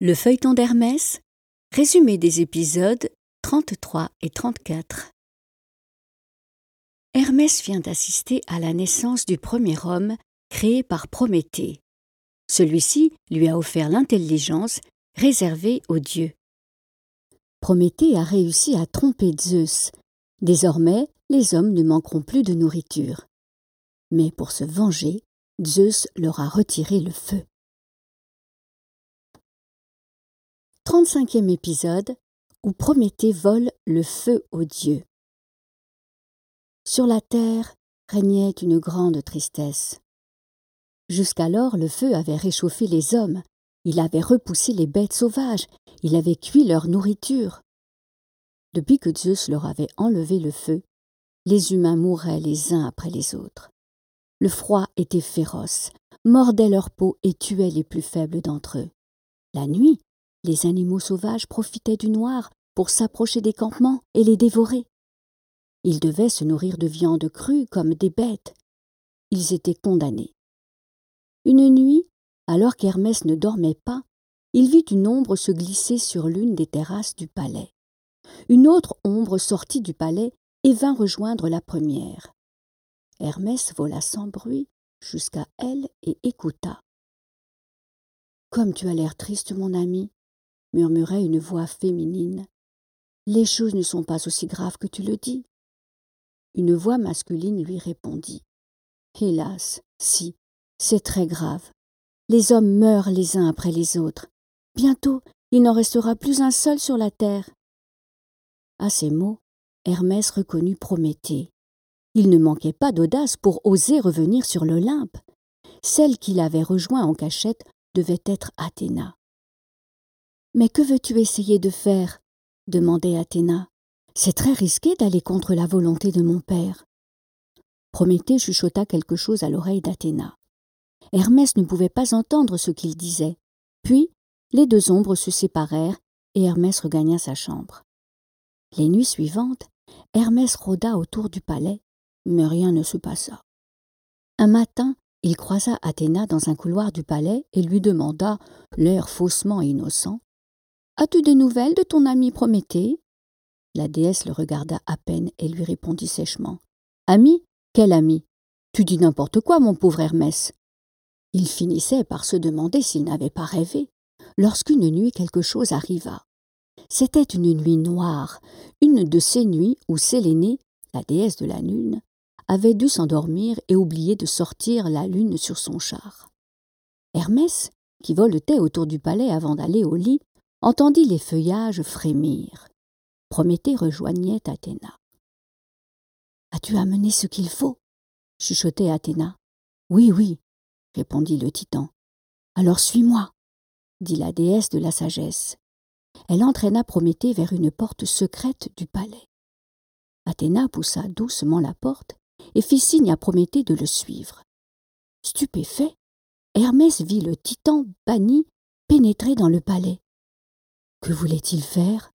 Le feuilleton d'Hermès, résumé des épisodes 33 et 34. Hermès vient d'assister à la naissance du premier homme créé par Prométhée. Celui-ci lui a offert l'intelligence réservée aux dieux. Prométhée a réussi à tromper Zeus. Désormais, les hommes ne manqueront plus de nourriture. Mais pour se venger, Zeus leur a retiré le feu. 35e épisode où Prométhée vole le feu aux dieux. Sur la terre régnait une grande tristesse. Jusqu'alors le feu avait réchauffé les hommes, il avait repoussé les bêtes sauvages, il avait cuit leur nourriture. Depuis que Zeus leur avait enlevé le feu, les humains mouraient les uns après les autres. Le froid était féroce, mordait leur peau et tuait les plus faibles d'entre eux. La nuit, les animaux sauvages profitaient du noir pour s'approcher des campements et les dévorer. Ils devaient se nourrir de viande crue comme des bêtes. Ils étaient condamnés. Une nuit, alors qu'Hermès ne dormait pas, il vit une ombre se glisser sur l'une des terrasses du palais. Une autre ombre sortit du palais et vint rejoindre la première. Hermès vola sans bruit jusqu'à elle et écouta. Comme tu as l'air triste, mon ami, murmurait une voix féminine. Les choses ne sont pas aussi graves que tu le dis. Une voix masculine lui répondit. Hélas, si, c'est très grave. Les hommes meurent les uns après les autres. Bientôt, il n'en restera plus un seul sur la terre. À ces mots, Hermès reconnut Prométhée. Il ne manquait pas d'audace pour oser revenir sur l'Olympe. Celle qu'il avait rejoint en cachette devait être Athéna. Mais que veux-tu essayer de faire? demandait Athéna. C'est très risqué d'aller contre la volonté de mon père. Prométhée chuchota quelque chose à l'oreille d'Athéna. Hermès ne pouvait pas entendre ce qu'il disait. Puis, les deux ombres se séparèrent et Hermès regagna sa chambre. Les nuits suivantes, Hermès rôda autour du palais, mais rien ne se passa. Un matin, il croisa Athéna dans un couloir du palais et lui demanda, l'air faussement innocent As-tu des nouvelles de ton ami Prométhée? La déesse le regarda à peine et lui répondit sèchement. Ami? Quel ami? Tu dis n'importe quoi, mon pauvre Hermès. Il finissait par se demander s'il n'avait pas rêvé, lorsqu'une nuit quelque chose arriva. C'était une nuit noire, une de ces nuits où Sélénée, la déesse de la lune, avait dû s'endormir et oublier de sortir la lune sur son char. Hermès, qui voletait autour du palais avant d'aller au lit, entendit les feuillages frémir. Prométhée rejoignait Athéna. As-tu amené ce qu'il faut? chuchotait Athéna. Oui, oui, répondit le titan. Alors suis-moi, dit la déesse de la sagesse. Elle entraîna Prométhée vers une porte secrète du palais. Athéna poussa doucement la porte et fit signe à Prométhée de le suivre. Stupéfait, Hermès vit le titan banni pénétrer dans le palais. Que voulait-il faire?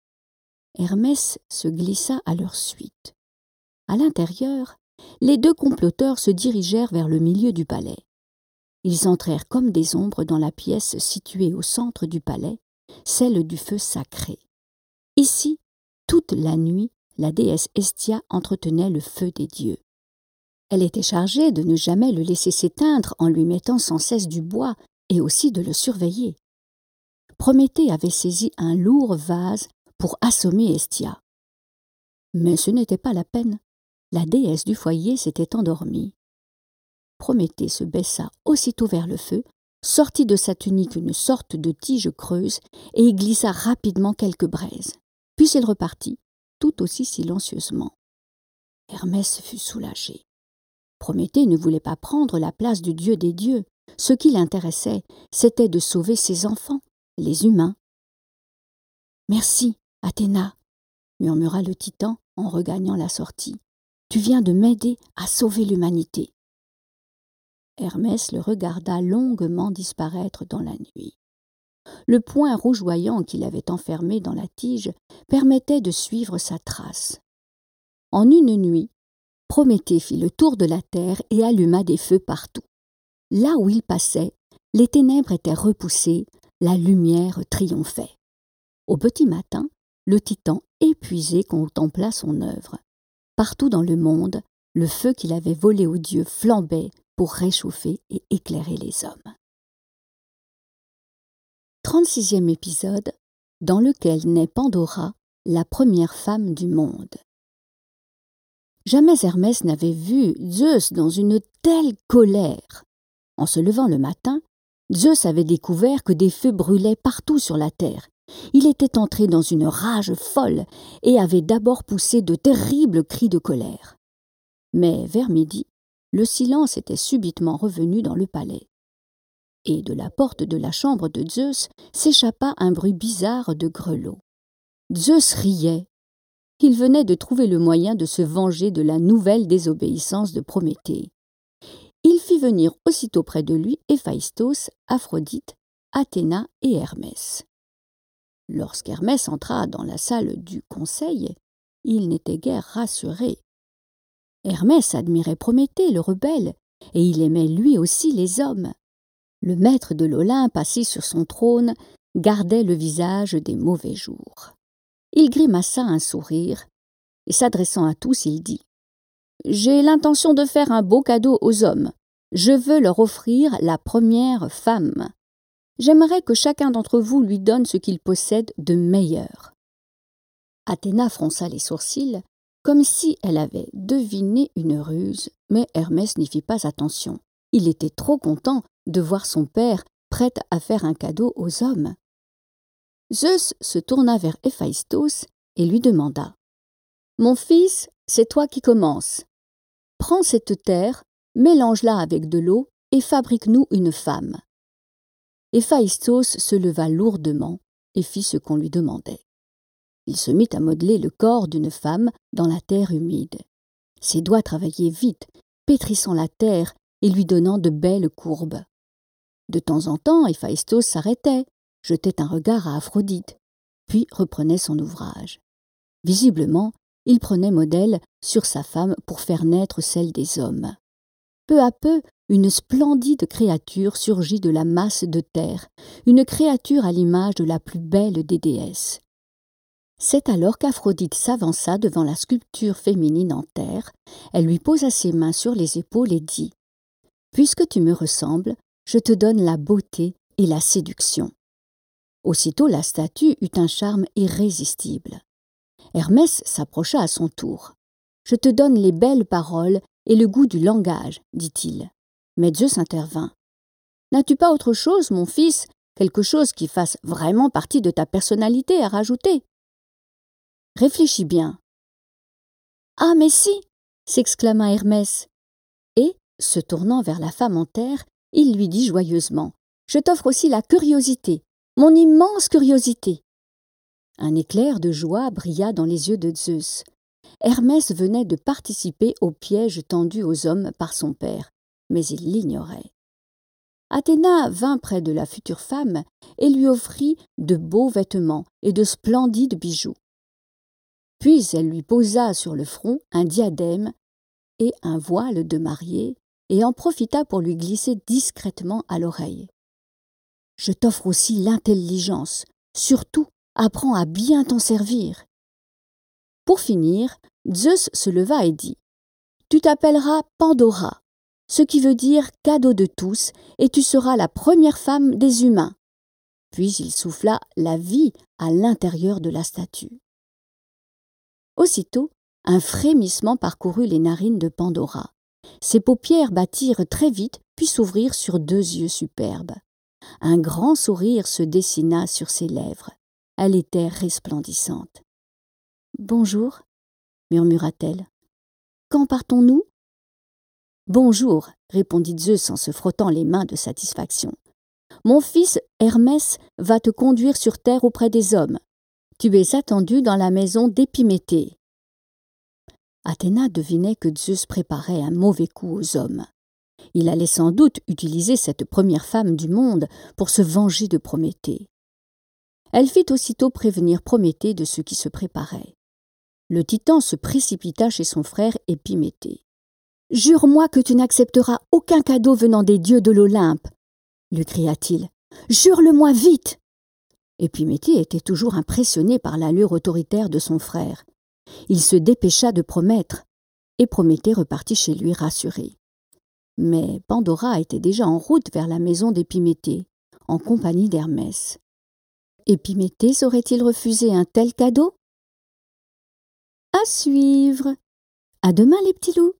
Hermès se glissa à leur suite. À l'intérieur, les deux comploteurs se dirigèrent vers le milieu du palais. Ils entrèrent comme des ombres dans la pièce située au centre du palais, celle du feu sacré. Ici, toute la nuit, la déesse Estia entretenait le feu des dieux. Elle était chargée de ne jamais le laisser s'éteindre en lui mettant sans cesse du bois et aussi de le surveiller. Prométhée avait saisi un lourd vase pour assommer Estia. Mais ce n'était pas la peine. La déesse du foyer s'était endormie. Prométhée se baissa aussitôt vers le feu, sortit de sa tunique une sorte de tige creuse et y glissa rapidement quelques braises. Puis il repartit, tout aussi silencieusement. Hermès fut soulagé. Prométhée ne voulait pas prendre la place du dieu des dieux. Ce qui l'intéressait, c'était de sauver ses enfants les humains. Merci, Athéna, murmura le titan en regagnant la sortie. Tu viens de m'aider à sauver l'humanité. Hermès le regarda longuement disparaître dans la nuit. Le point rougeoyant qu'il avait enfermé dans la tige permettait de suivre sa trace. En une nuit, Prométhée fit le tour de la terre et alluma des feux partout. Là où il passait, les ténèbres étaient repoussées, la lumière triomphait. Au petit matin, le titan épuisé contempla son œuvre. Partout dans le monde, le feu qu'il avait volé aux dieux flambait pour réchauffer et éclairer les hommes. 36e épisode dans lequel naît Pandora, la première femme du monde. Jamais Hermès n'avait vu Zeus dans une telle colère. En se levant le matin, Zeus avait découvert que des feux brûlaient partout sur la terre. Il était entré dans une rage folle et avait d'abord poussé de terribles cris de colère. Mais vers midi, le silence était subitement revenu dans le palais. Et de la porte de la chambre de Zeus s'échappa un bruit bizarre de grelots. Zeus riait. Il venait de trouver le moyen de se venger de la nouvelle désobéissance de Prométhée. Venir aussitôt près de lui Héphaïstos, Aphrodite, Athéna et Hermès. Lorsqu'Hermès entra dans la salle du conseil, il n'était guère rassuré. Hermès admirait Prométhée, le rebelle, et il aimait lui aussi les hommes. Le maître de l'Olympe, assis sur son trône, gardait le visage des mauvais jours. Il grimaça un sourire, et s'adressant à tous, il dit J'ai l'intention de faire un beau cadeau aux hommes. Je veux leur offrir la première femme. J'aimerais que chacun d'entre vous lui donne ce qu'il possède de meilleur. Athéna fronça les sourcils, comme si elle avait deviné une ruse, mais Hermès n'y fit pas attention. Il était trop content de voir son père prêt à faire un cadeau aux hommes. Zeus se tourna vers Héphaïstos et lui demanda Mon fils, c'est toi qui commences. Prends cette terre, mélange-la avec de l'eau et fabrique-nous une femme. Héphaïstos se leva lourdement et fit ce qu'on lui demandait. Il se mit à modeler le corps d'une femme dans la terre humide. Ses doigts travaillaient vite, pétrissant la terre et lui donnant de belles courbes. De temps en temps, Héphaïstos s'arrêtait, jetait un regard à Aphrodite, puis reprenait son ouvrage. Visiblement, il prenait modèle sur sa femme pour faire naître celle des hommes. Peu à peu, une splendide créature surgit de la masse de terre, une créature à l'image de la plus belle des déesses. C'est alors qu'Aphrodite s'avança devant la sculpture féminine en terre, elle lui posa ses mains sur les épaules et dit Puisque tu me ressembles, je te donne la beauté et la séduction. Aussitôt la statue eut un charme irrésistible. Hermès s'approcha à son tour. Je te donne les belles paroles et le goût du langage, dit-il. Mais Zeus intervint. N'as-tu pas autre chose, mon fils, quelque chose qui fasse vraiment partie de ta personnalité à rajouter? Réfléchis bien. Ah, mais si s'exclama Hermès. Et, se tournant vers la femme en terre, il lui dit joyeusement Je t'offre aussi la curiosité, mon immense curiosité. Un éclair de joie brilla dans les yeux de Zeus. Hermès venait de participer au piège tendu aux hommes par son père, mais il l'ignorait. Athéna vint près de la future femme et lui offrit de beaux vêtements et de splendides bijoux. Puis elle lui posa sur le front un diadème et un voile de mariée, et en profita pour lui glisser discrètement à l'oreille. Je t'offre aussi l'intelligence. Surtout, apprends à bien t'en servir. Pour finir, Zeus se leva et dit Tu t'appelleras Pandora, ce qui veut dire cadeau de tous, et tu seras la première femme des humains. Puis il souffla la vie à l'intérieur de la statue. Aussitôt, un frémissement parcourut les narines de Pandora. Ses paupières battirent très vite, puis s'ouvrirent sur deux yeux superbes. Un grand sourire se dessina sur ses lèvres. Elle était resplendissante. Bonjour, murmura-t-elle. Quand partons-nous? Bonjour, répondit Zeus en se frottant les mains de satisfaction. Mon fils Hermès va te conduire sur terre auprès des hommes. Tu es attendu dans la maison d'Épiméthée. Athéna devinait que Zeus préparait un mauvais coup aux hommes. Il allait sans doute utiliser cette première femme du monde pour se venger de Prométhée. Elle fit aussitôt prévenir Prométhée de ce qui se préparait. Le titan se précipita chez son frère Épiméthée. Jure-moi que tu n'accepteras aucun cadeau venant des dieux de l'Olympe, lui cria-t-il. Jure-le-moi vite Épiméthée était toujours impressionné par l'allure autoritaire de son frère. Il se dépêcha de promettre, et Prométhée repartit chez lui rassuré. Mais Pandora était déjà en route vers la maison d'Épiméthée, en compagnie d'Hermès. Épiméthée saurait-il refuser un tel cadeau? À suivre. À demain les petits loups.